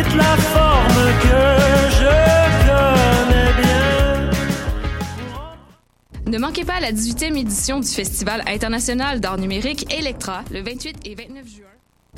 la forme que je connais bien. Ne manquez pas la 18e édition du Festival international d'art numérique Electra le 28 et 29 juin.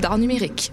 d'art numérique.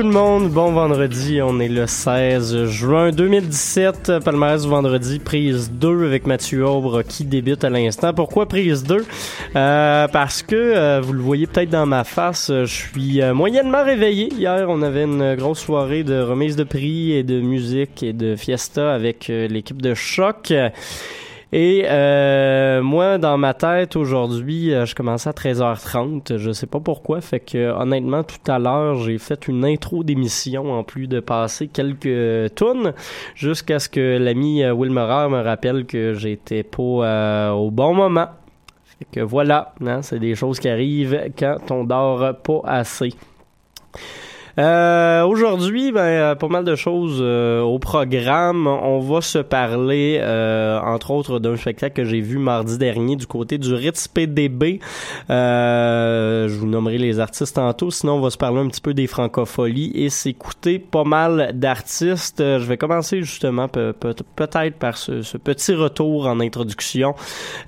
Tout le monde, bon vendredi, on est le 16 juin 2017, palmarès du vendredi, prise 2 avec Mathieu Aubre qui débute à l'instant. Pourquoi prise 2? Euh, parce que, euh, vous le voyez peut-être dans ma face, euh, je suis euh, moyennement réveillé. Hier, on avait une grosse soirée de remise de prix et de musique et de fiesta avec euh, l'équipe de Choc. Et euh, moi, dans ma tête, aujourd'hui, euh, je commençais à 13h30. Je sais pas pourquoi. Fait que honnêtement, tout à l'heure, j'ai fait une intro d'émission en plus de passer quelques tunes jusqu'à ce que l'ami euh, Will me rappelle que j'étais pas euh, au bon moment. Fait que voilà, hein, c'est des choses qui arrivent quand on dort pas assez. Euh, Aujourd'hui, ben, euh, pas mal de choses euh, au programme. On va se parler, euh, entre autres, d'un spectacle que j'ai vu mardi dernier du côté du Ritz PDB. Euh, je vous nommerai les artistes tantôt. Sinon, on va se parler un petit peu des francopholies et s'écouter pas mal d'artistes. Euh, Je vais commencer justement pe- pe- peut-être par ce, ce petit retour en introduction.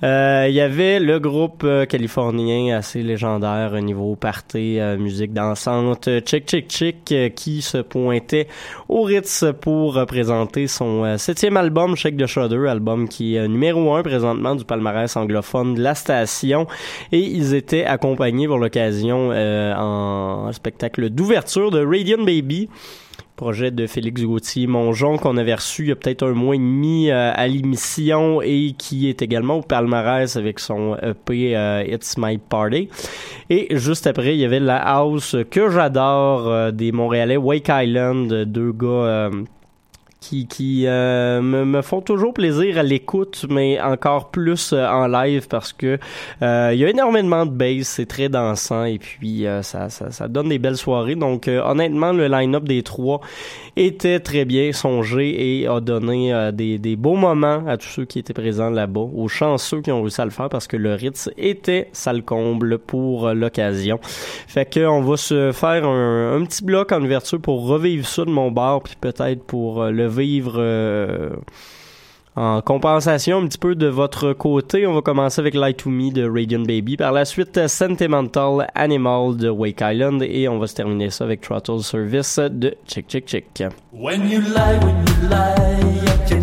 Il y avait le groupe californien assez légendaire au niveau party, musique dansante, euh, Chick Chick euh, qui se pointait au Ritz pour présenter son euh, septième album, Shake the Shudder, album qui est numéro un présentement du palmarès anglophone de la station. Et ils étaient accompagnés pour l'occasion euh, en spectacle d'ouverture de Radiant Baby projet de Félix Gauthier Mongeon qu'on avait reçu il y a peut-être un mois et demi euh, à l'émission et qui est également au palmarès avec son EP euh, It's My Party. Et juste après, il y avait la house que j'adore euh, des Montréalais Wake Island, deux gars qui, qui euh, me, me font toujours plaisir à l'écoute, mais encore plus euh, en live parce que euh, il y a énormément de bass, c'est très dansant et puis euh, ça, ça, ça donne des belles soirées. Donc honnêtement, le line-up des trois était très bien songé et a donné des, des beaux moments à tous ceux qui étaient présents là-bas, aux chanceux qui ont réussi à le faire parce que le Ritz était sale comble pour l'occasion. Fait que on va se faire un, un petit bloc en ouverture pour revivre ça de mon bar puis peut-être pour le vivre euh, en compensation un petit peu de votre côté, on va commencer avec Light to Me de Radiant Baby, par la suite Sentimental Animal de Wake Island. Et on va se terminer ça avec Throttle Service de Check Check Check. When you lie, when you lie,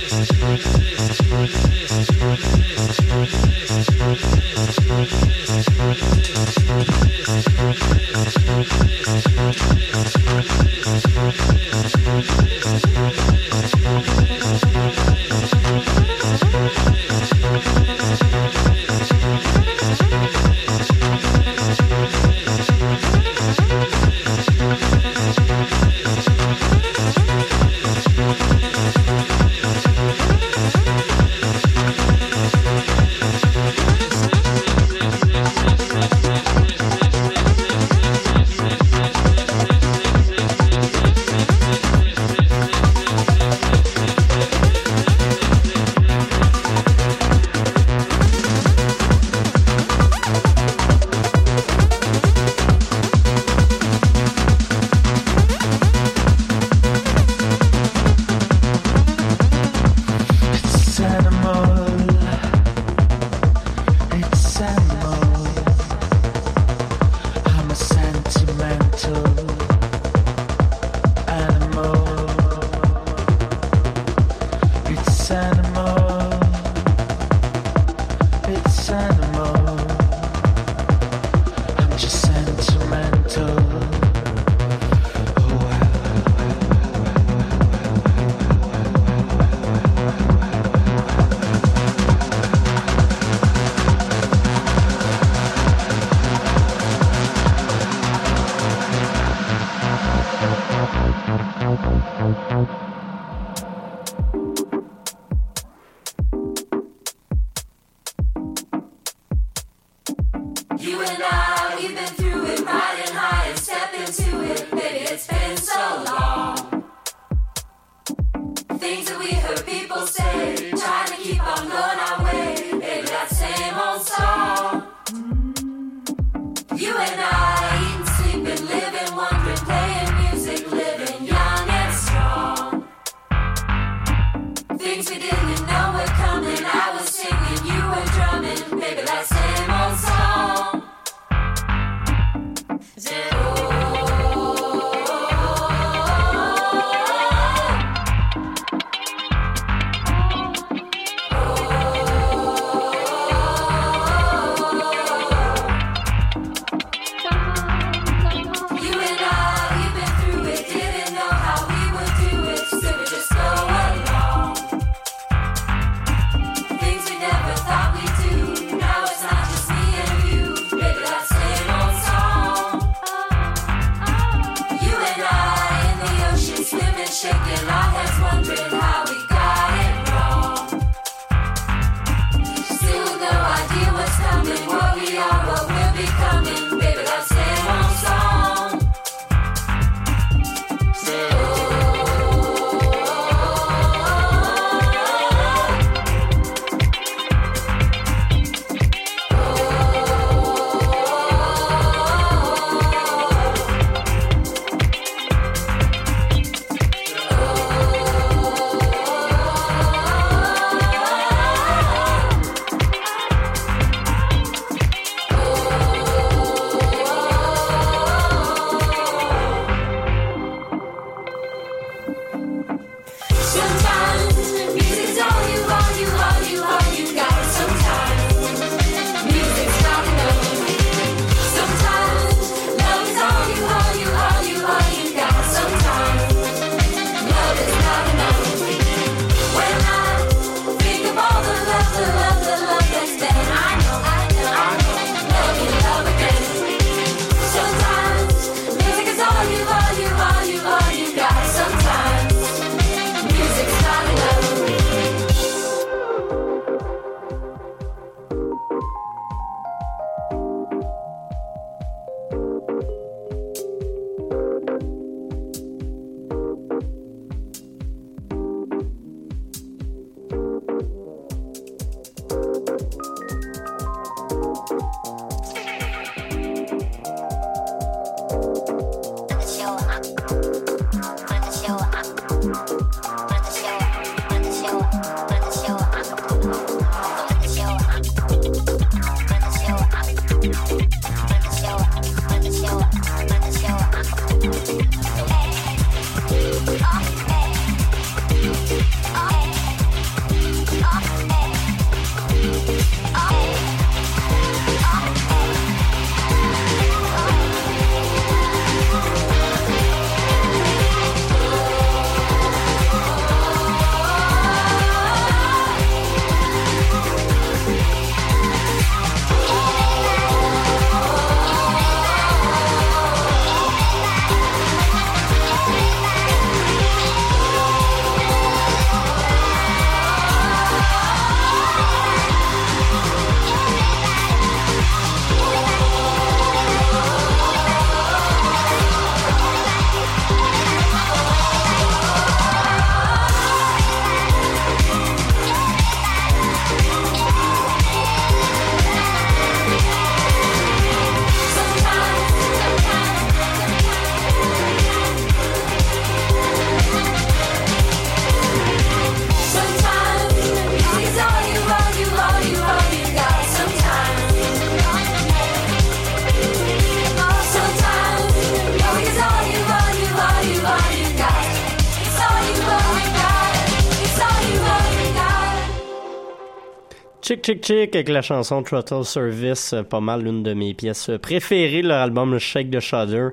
Chick Chick avec la chanson Throttle Service, euh, pas mal l'une de mes pièces préférées, leur album Shake the Shudder,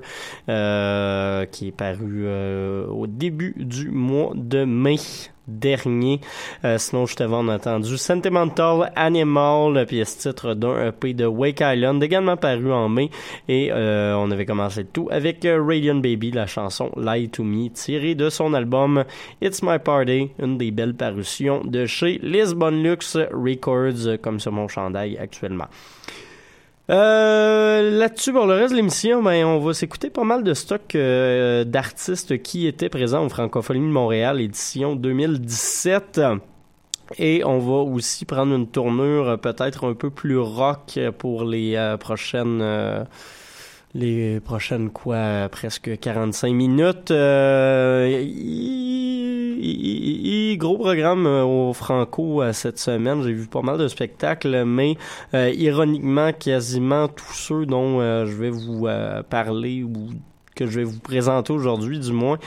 euh, qui est paru euh, au début du mois de mai dernier. Euh, sinon, on a entendu Sentimental Animal, pièce titre d'un EP de Wake Island, également paru en mai. Et euh, on avait commencé tout avec euh, Radiant Baby, la chanson Lie to Me, tirée de son album It's My Party, une des belles parutions de chez Lisbon Lux Records, comme sur mon chandail actuellement. Euh, Là-dessus, pour le reste de l'émission, ben, on va s'écouter pas mal de stocks euh, d'artistes qui étaient présents au Francophonie de Montréal, édition 2017. Et on va aussi prendre une tournure euh, peut-être un peu plus rock pour les euh, prochaines... les prochaines quoi presque 45 minutes gros programme euh, au Franco euh, cette semaine j'ai vu pas mal de spectacles mais euh, ironiquement quasiment tous ceux dont je vais vous parler ou que je vais vous présenter aujourd'hui du moins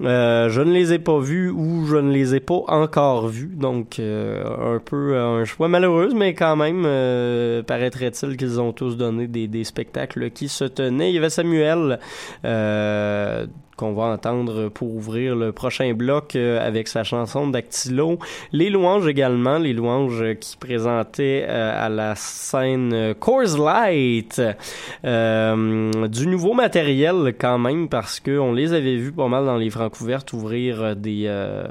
je ne les ai pas vus ou je ne les ai pas encore vus, donc un peu un choix malheureux, mais quand même, paraîtrait-il qu'ils ont tous donné des, spectacles qui se tenaient. Il y avait Samuel qu'on va entendre pour ouvrir le prochain bloc euh, avec sa chanson Dactylo. Les louanges également, les louanges qui présentaient euh, à la scène euh, Coors Light du nouveau matériel quand même parce que on les avait vus pas mal dans les Francouvertes ouvrir des euh,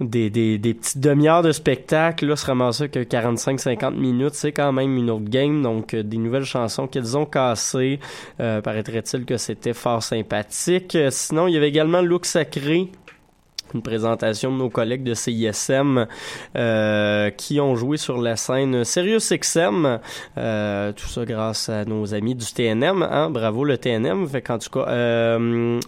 des, des, des petites demi-heures de spectacle, là, se ramasser que 45-50 minutes, c'est quand même une autre game, donc euh, des nouvelles chansons qu'ils ont cassées, euh, paraîtrait-il que c'était fort sympathique. Euh, sinon, il y avait également Look Sacré, une présentation de nos collègues de CISM euh, qui ont joué sur la scène Sirius XM. Euh, tout ça grâce à nos amis du TNM. Hein? Bravo le TNM. Fait qu'en tout cas... Euh,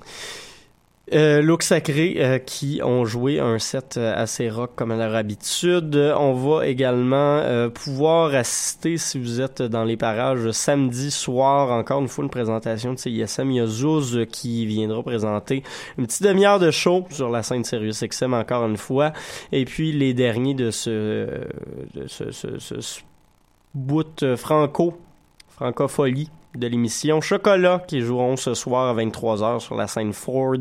euh, Look Sacré euh, qui ont joué un set euh, assez rock comme à leur habitude. On va également euh, pouvoir assister si vous êtes dans les parages samedi soir. Encore une fois une présentation de CISM. Il y a qui viendra présenter une petite demi-heure de show sur la scène Sirius XM encore une fois. Et puis les derniers de ce, de ce, ce, ce- ce bout euh, franco, francophonie de l'émission Chocolat qui joueront ce soir à 23h sur la scène Ford.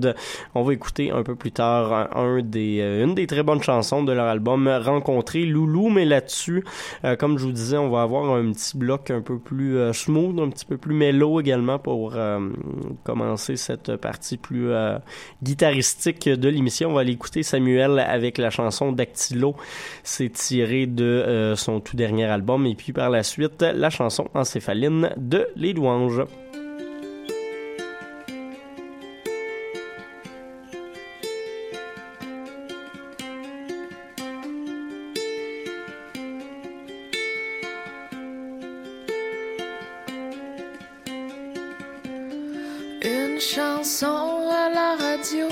On va écouter un peu plus tard un, des, euh, une des très bonnes chansons de leur album Rencontrer Loulou, mais là-dessus, euh, comme je vous disais, on va avoir un petit bloc un peu plus euh, smooth, un petit peu plus mellow également pour commencer cette partie plus guitaristique de l'émission. On va aller écouter Samuel avec la chanson Dactylo. C'est tiré de son tout dernier album. Et puis par la suite, la chanson Encéphaline de Les Une chanson à la radio,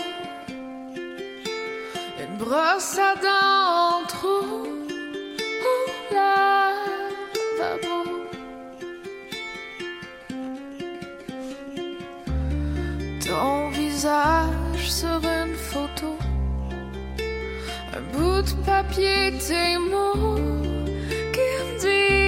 une brosse à dents en trou. Ton visage sur une photo, un bout de papier, tes mots qui me disent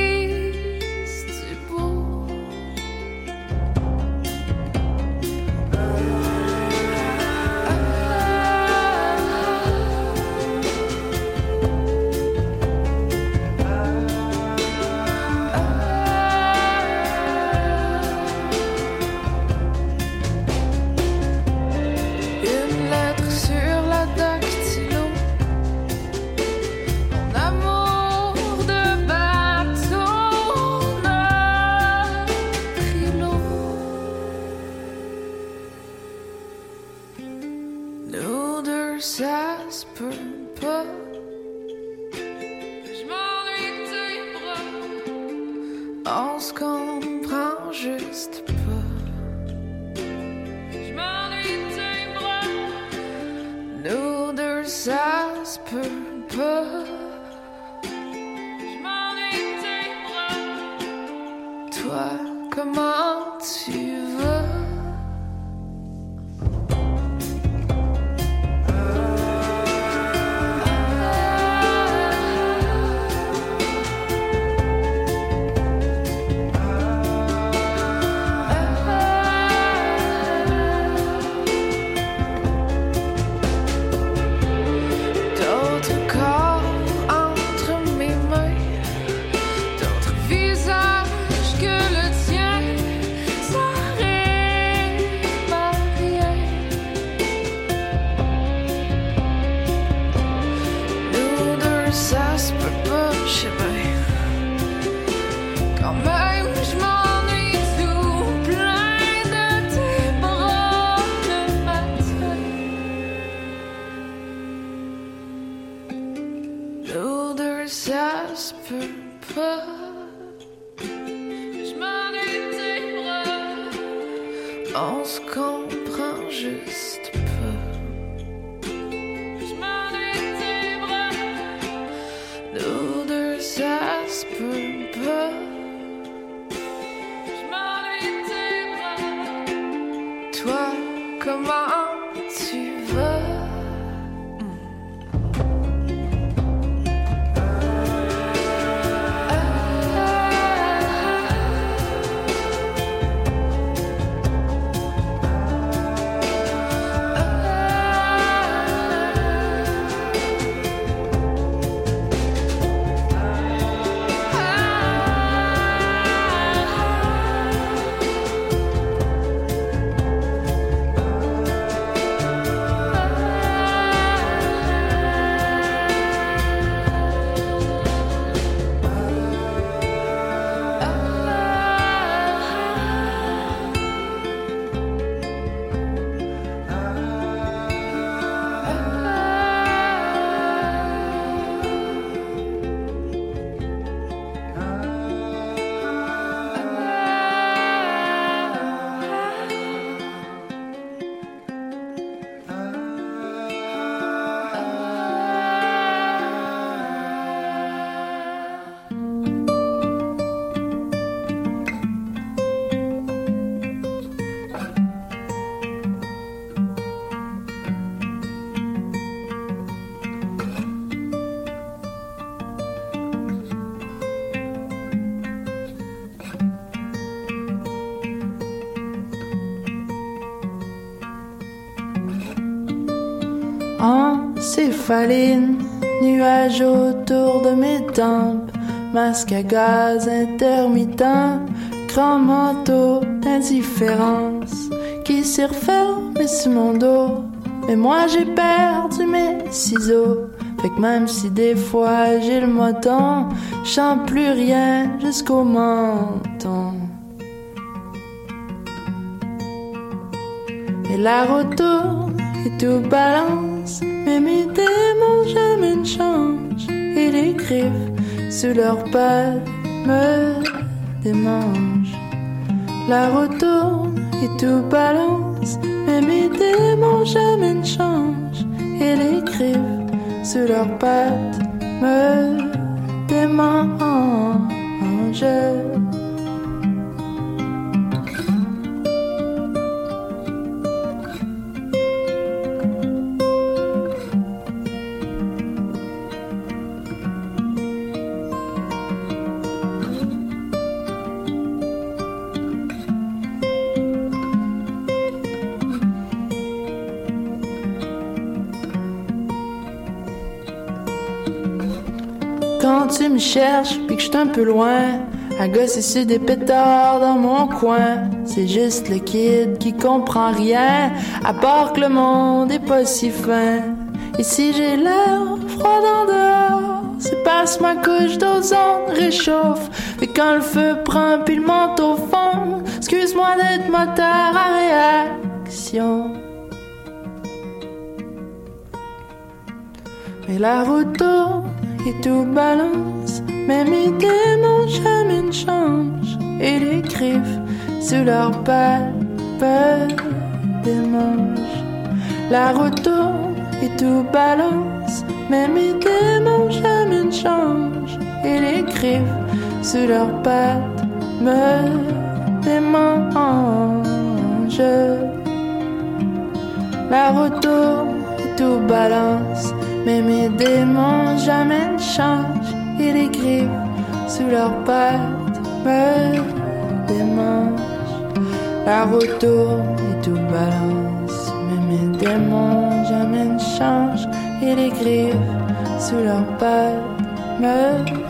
Encéphaline, nuages autour de mes tempes, masque à gaz intermittent, grand manteau d'indifférence qui s'est refermé sur mon dos. Mais moi j'ai perdu mes ciseaux. Fait que même si des fois j'ai le moton, sens plus rien jusqu'au menton. Et la route tourne et tout balance, mais mes démons jamais ne changent. Et les griffes sous leurs pattes me démangent. La route tourne et tout balance, mais mes démons jamais ne changent. Et les griffes sous leurs pattes me démangent. Cherches, puis que je suis un peu loin, à gosser sur des pétards dans mon coin. C'est juste le kid qui comprend rien, à part que le monde est pas si fin. Si j'ai l'air froid dans dehors, c'est parce ma couche d'ozone réchauffe. Et quand le feu prend puis le manteau fond, excuse-moi d'être moteur à réaction. Mais la route tourne et tout balance, mais mes démons jamais ne changent. Et les griffes sous pattes peuvent des manches. La route tourne et tout balance, mais mes démons jamais ne changent. Et les griffes sous leurs pattes me démangent. La route tourne et tout balance, mais mes démons jamais ne changent. Et les griffes sous leurs pattes me démangent. La route tourne et tout balance, mais mes démons jamais ne changent. Et les griffes sous leurs pattes me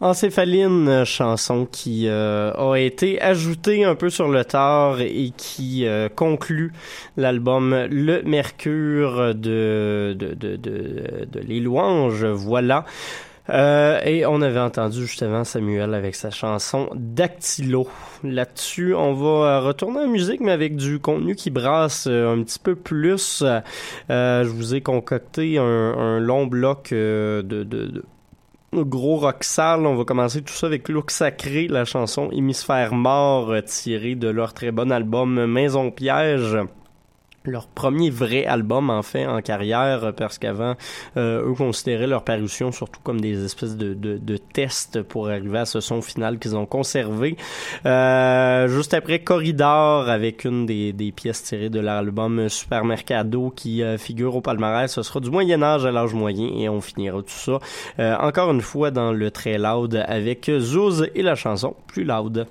Encéphaline, euh, chanson qui euh, a été ajoutée un peu sur le tard et qui euh, conclut l'album Le Mercure de, de, de, de, de Les Louanges. Voilà. Euh, et on avait entendu justement Samuel avec sa chanson Dactylo. Là-dessus, on va retourner en musique, mais avec du contenu qui brasse un petit peu plus. Je vous ai concocté un, un long bloc de, de, de gros rock sale. On va commencer tout ça avec Look Sacré, la chanson Hémisphère mort euh, tirée de leur très bon album Maison Piège. Leur premier vrai album en fait en carrière euh, parce qu'avant euh, eux considéraient leur parution surtout comme des espèces de, de, tests pour arriver à ce son final qu'ils ont conservé. Euh, juste après Corridor avec une des, des pièces tirées de l'album Supermercado qui figure au palmarès, ce sera du Moyen Âge à l'âge moyen et on finira tout ça encore une fois dans le très loud avec Zouz et la chanson plus loud.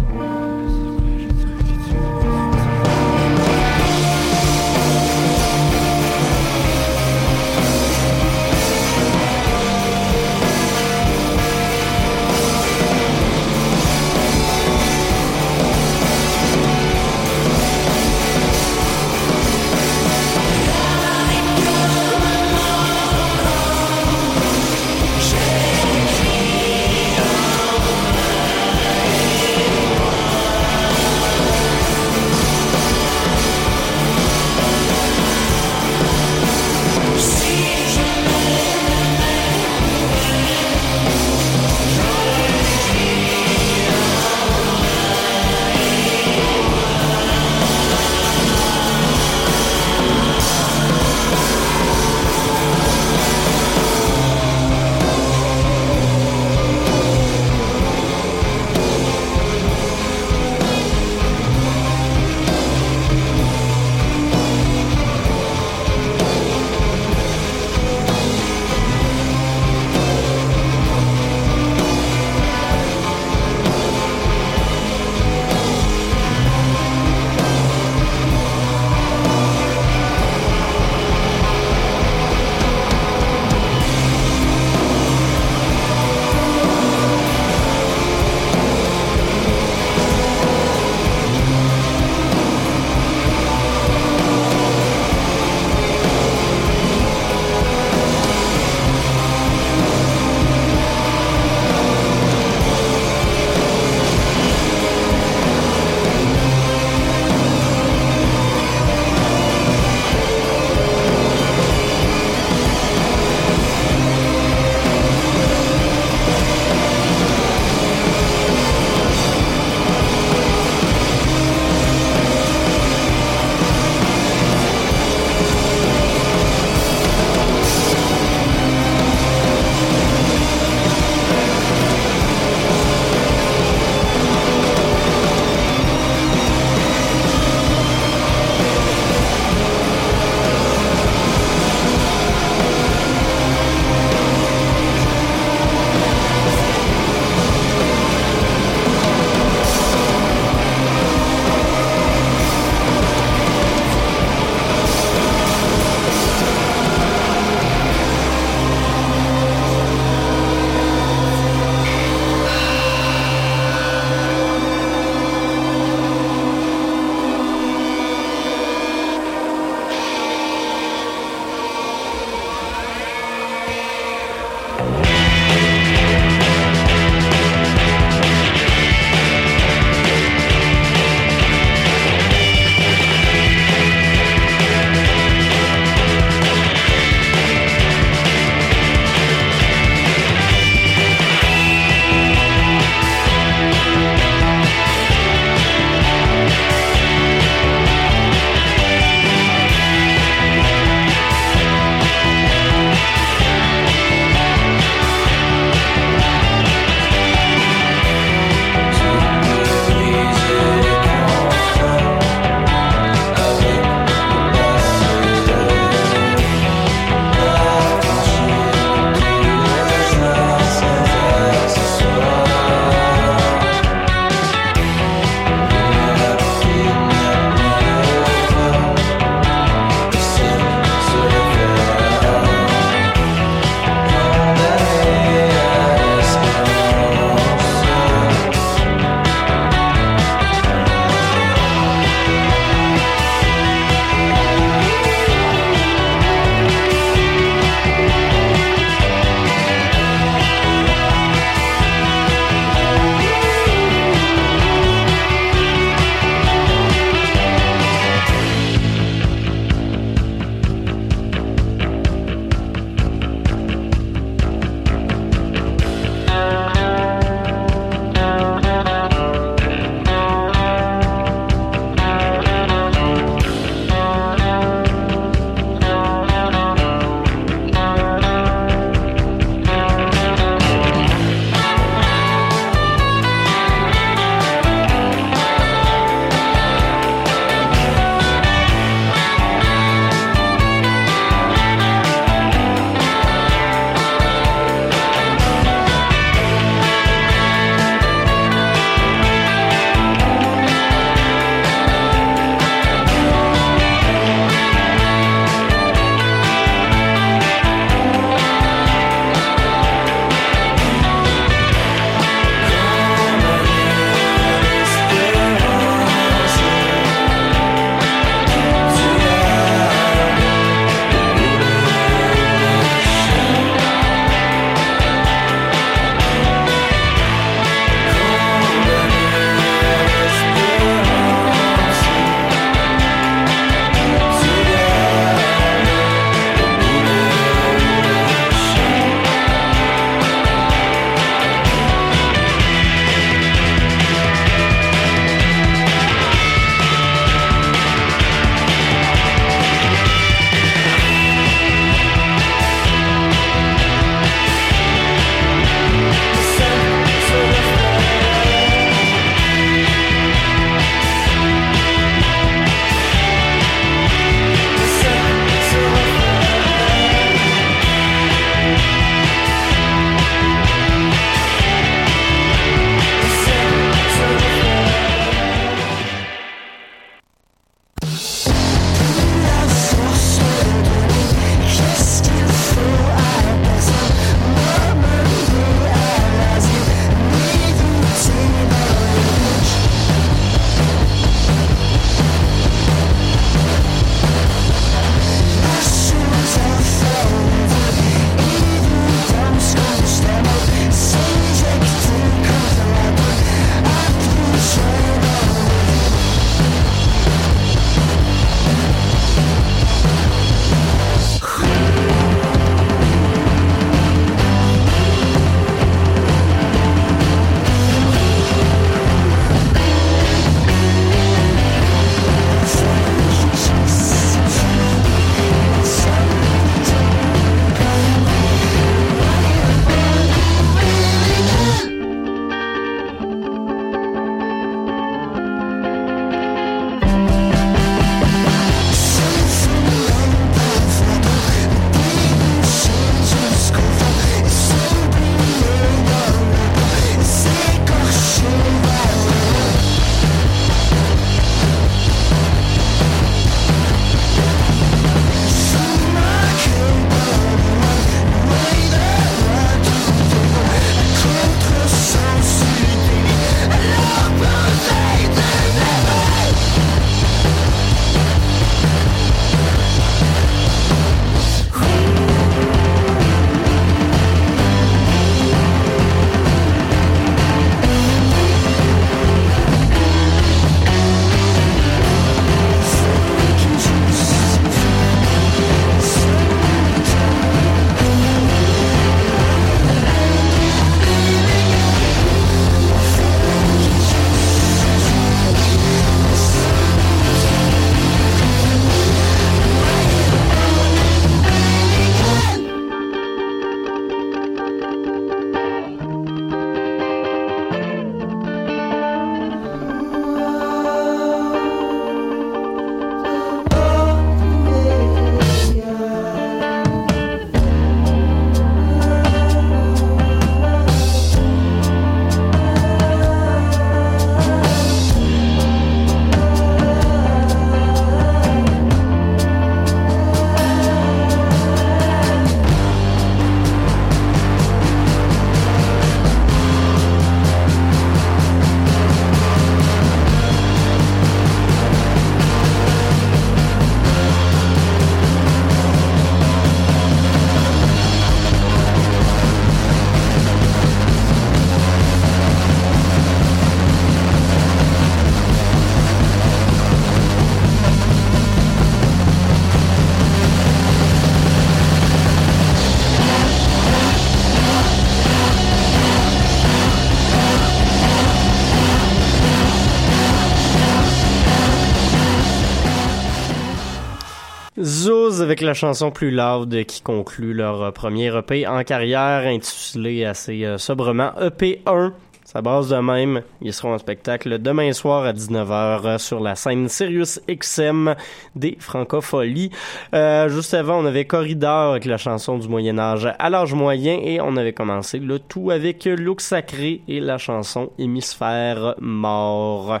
Avec la chanson plus loud qui conclut leur euh, premier EP en carrière intitulé assez euh, sobrement EP1. Ça base de même. Ils seront en spectacle demain soir à 19h sur la scène Sirius XM des Francopholies. Euh, juste avant, on avait Corridor avec la chanson du Moyen Âge à l'âge moyen et on avait commencé le tout avec Look Sacré et la chanson Hémisphère mort.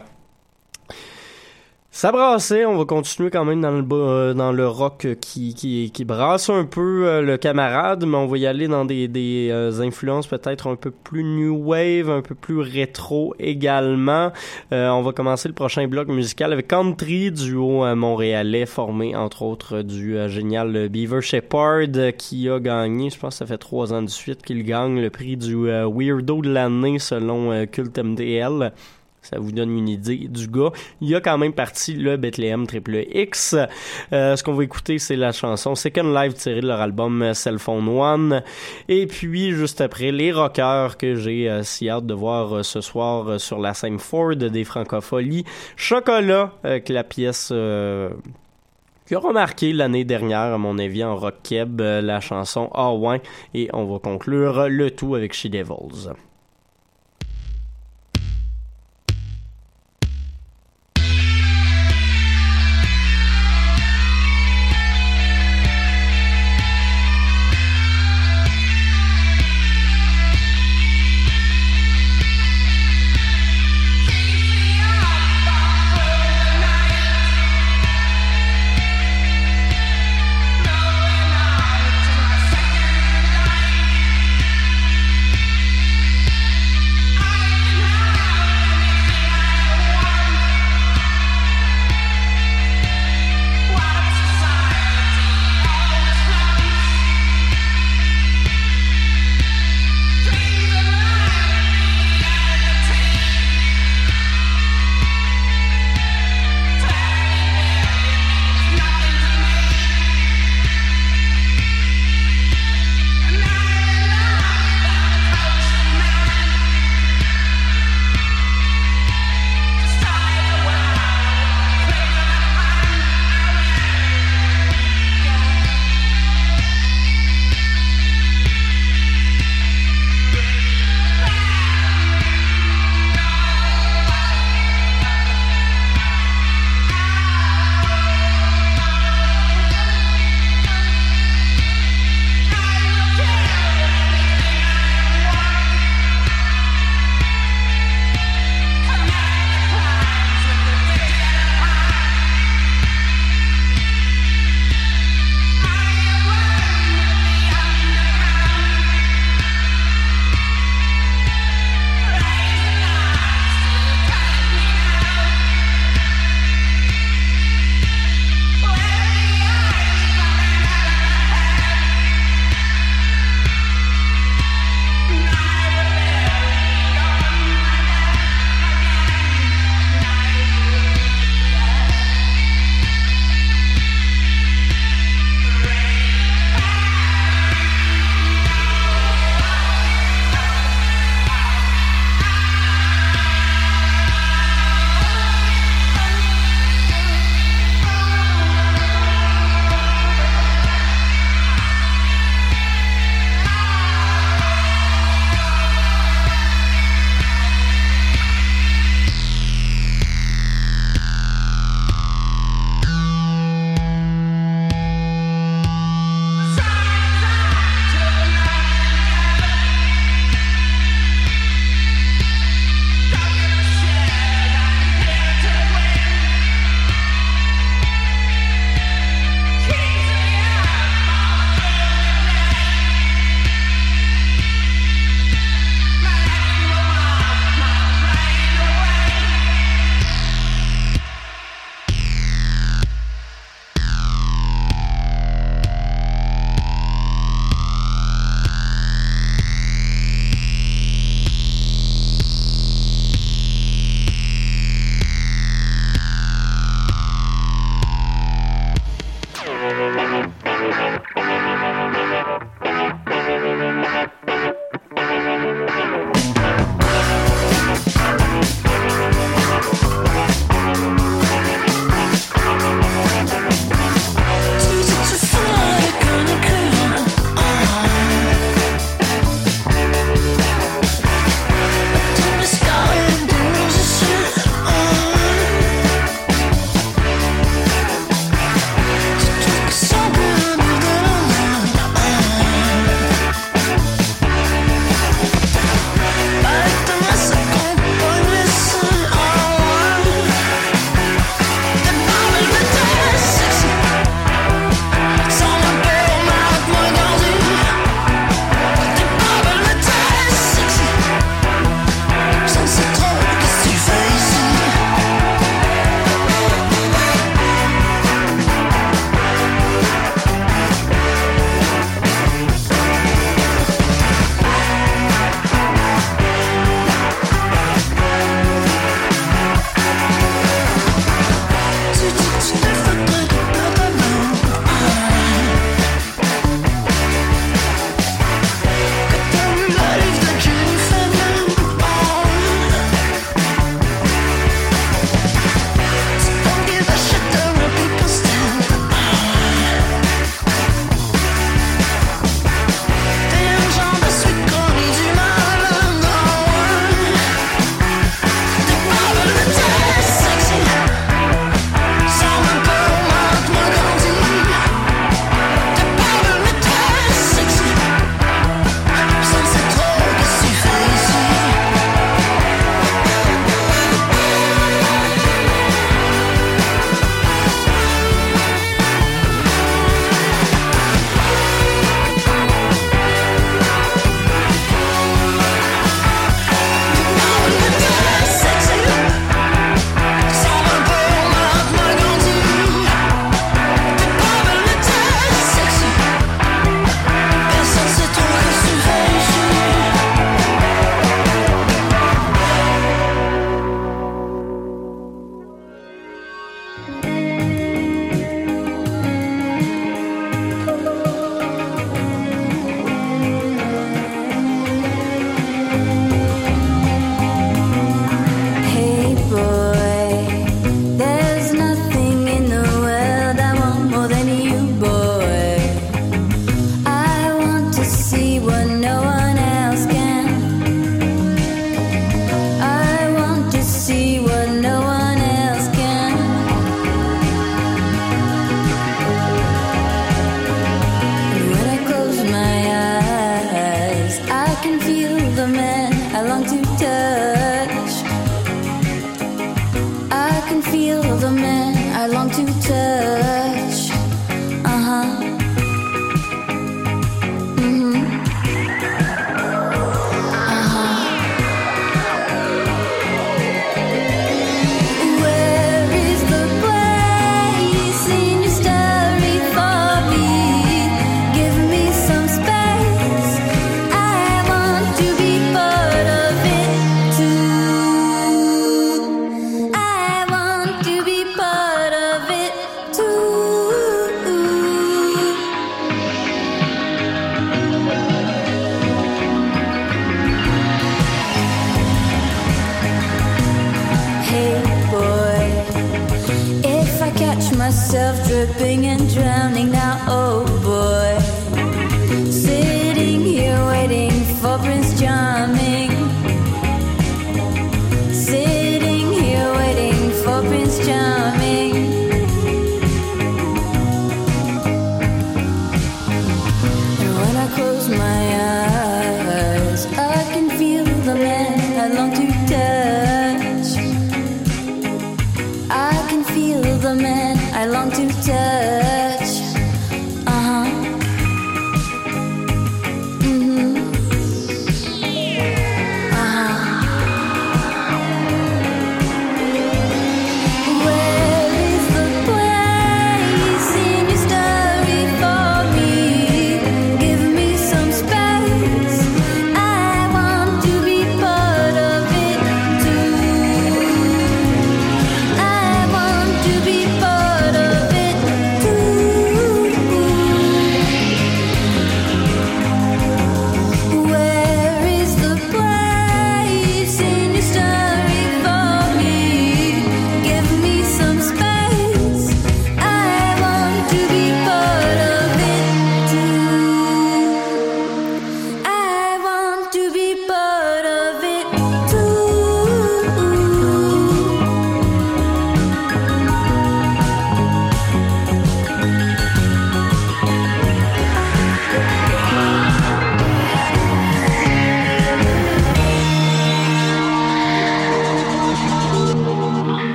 Ça brassait, on va continuer quand même dans le euh, dans le rock qui, qui, qui brasse un peu euh, le camarade, mais on va y aller dans des, des euh, influences peut-être un peu plus new wave, un peu plus rétro également. On va commencer le prochain bloc musical avec Country, duo montréalais formé entre autres du génial Beaver Shepard qui a gagné, je pense que ça fait trois ans de suite qu'il gagne le prix du Weirdo de l'année selon Cult MDL. Ça vous donne une idée du gars. Il y a quand même parti le Bethlehem Triple X. Euh, ce qu'on va écouter, c'est la chanson Second Live tirée de leur album Cell Phone One. Et puis, juste après, les rockers que j'ai euh, si hâte de voir euh, ce soir euh, sur la scène Ford des Francopholies. Chocolat, avec la pièce... qui a remarqué l'année dernière, à mon avis, en rock keb, la chanson Ah ouais, et on va conclure le tout avec She Devils.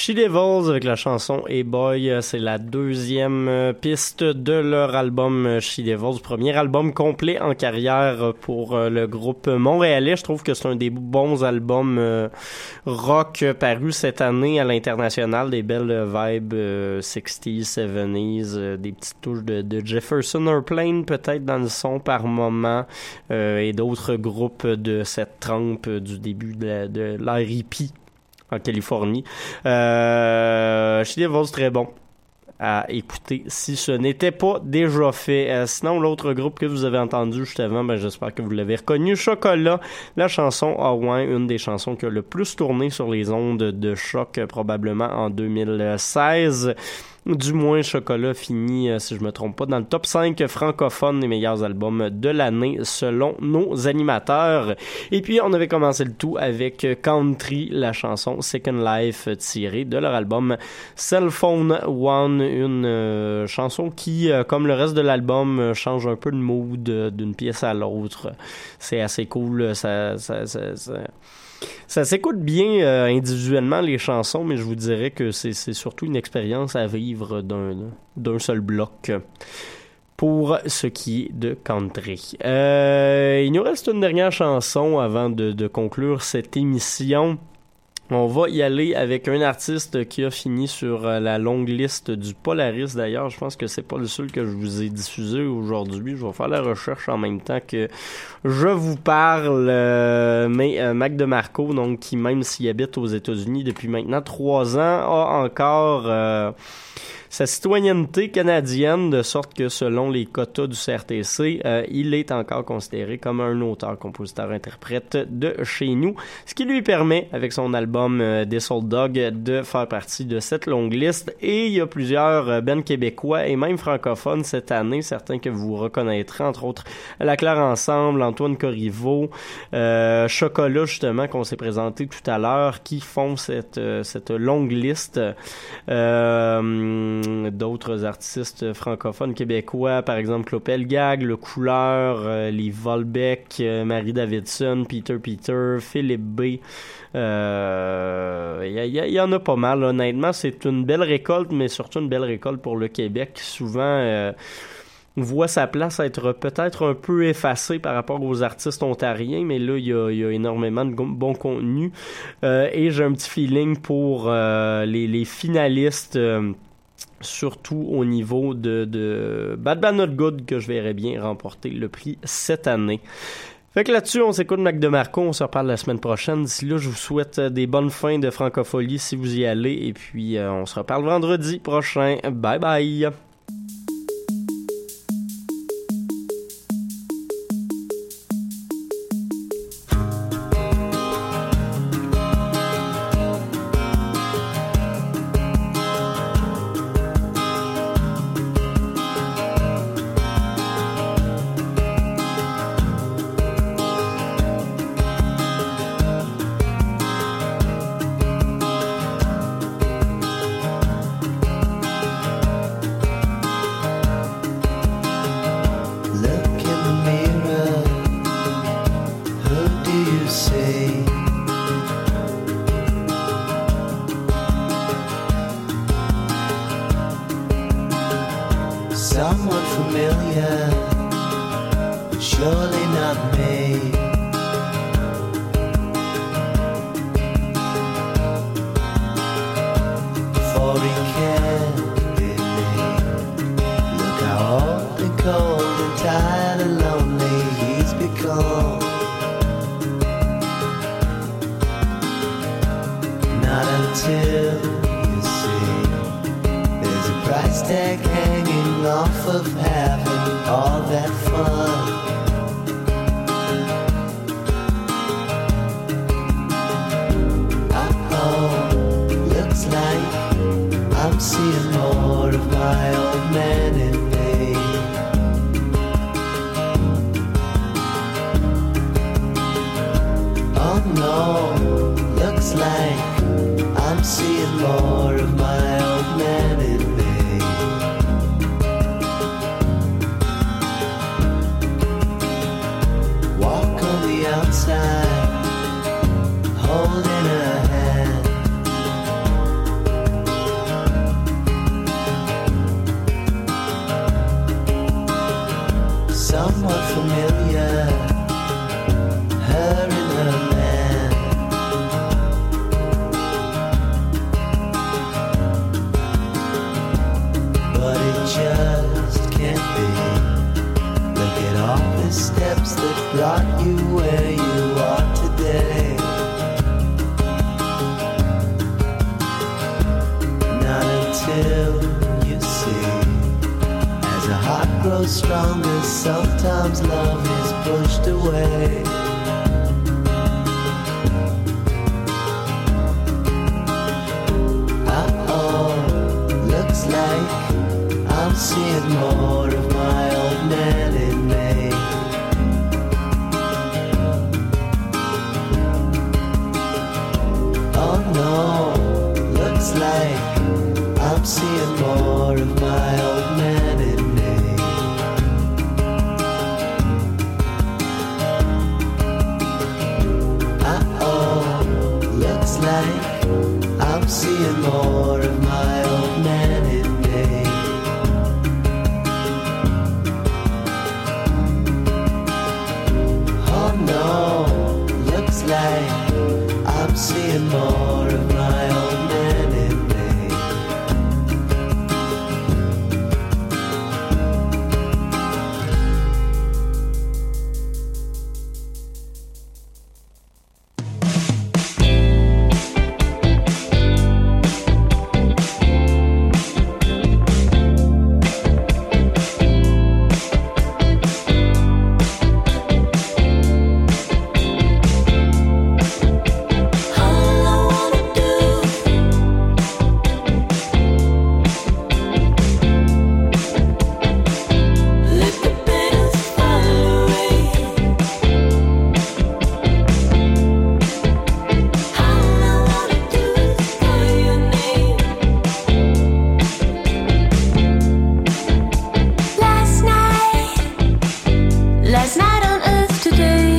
She Devils avec la chanson Hey Boy, c'est la deuxième euh, piste de leur album euh, She Devils, premier album complet en carrière pour euh, le groupe montréalais. Je trouve que c'est un des bons albums rock parus cette année à l'international, des belles vibes euh, 60s, 70s, euh, des petites touches de, Jefferson Airplane peut-être dans le son par moment et d'autres groupes de cette trempe du début de l'ère hippie en Californie. Euh, Devils, très bon à écouter si ce n'était pas déjà fait. Euh, sinon, l'autre groupe que vous avez entendu juste avant, ben, j'espère que vous l'avez reconnu, Chocolat, la chanson Hawaii, une des chansons qui a le plus tourné sur les ondes de choc, euh, probablement en 2016. Du moins, Chocolat finit, euh, si je me trompe pas, dans le top 5 francophone des meilleurs albums de l'année selon nos animateurs. Et puis, on avait commencé le tout avec Country, la chanson Second Life tirée de leur album Cell Phone One, une euh, chanson qui, euh, comme le reste de l'album, change un peu de mood d'une pièce à l'autre. C'est assez cool, ça... ça, ça, ça ça s'écoute bien euh, individuellement les chansons, mais je vous dirais que c'est surtout une expérience à vivre d'un seul bloc pour ce qui est de country. Euh, il nous reste une dernière chanson avant de conclure cette émission. On va y aller avec un artiste qui a fini sur euh, la longue liste du Polaris d'ailleurs. Je pense que c'est pas le seul que je vous ai diffusé aujourd'hui. Je vais faire la recherche en même temps que je vous parle. Euh, mais euh, Mac DeMarco, donc qui même s'il habite aux États-Unis depuis maintenant trois ans, a encore euh, sa citoyenneté canadienne, de sorte que selon les quotas du CRTC, euh, il est encore considéré comme un auteur, compositeur, interprète de chez nous, ce qui lui permet, avec son album euh, This Dog, de faire partie de cette longue liste. Et il y a plusieurs euh, québécois et même francophones cette année, certains que vous reconnaîtrez, entre autres La Claire Ensemble, Antoine Corriveau, euh, Chocolat justement qu'on s'est présenté tout à l'heure, qui font cette euh, cette longue liste. Euh, D'autres artistes francophones québécois, par exemple Clopel Gag, Le Couleur, euh, les Volbeck, euh, Marie Davidson, Peter Peter, Philippe B. Euh, Il il y en a pas mal, honnêtement. C'est une belle récolte, mais surtout une belle récolte pour le Québec. Souvent, euh, on voit sa place être peut-être un peu effacée par rapport aux artistes ontariens, mais là, il y a, énormément de bon contenu. Euh, et j'ai un petit feeling pour euh, les, finalistes. euh, surtout au niveau de, Bad Bad Not Good que je verrais bien remporter le prix cette année. Fait que là-dessus, on s'écoute Mac de Marco, on se reparle la semaine prochaine. D'ici là, je vous souhaite euh, des bonnes fins de francophonie si vous y allez. Et puis, euh, on se reparle vendredi prochain. Bye bye! You say? Someone familiar, that fun. Until you see. As a heart grows stronger, sometimes love is pushed away. Uh-oh, looks like I'm seeing more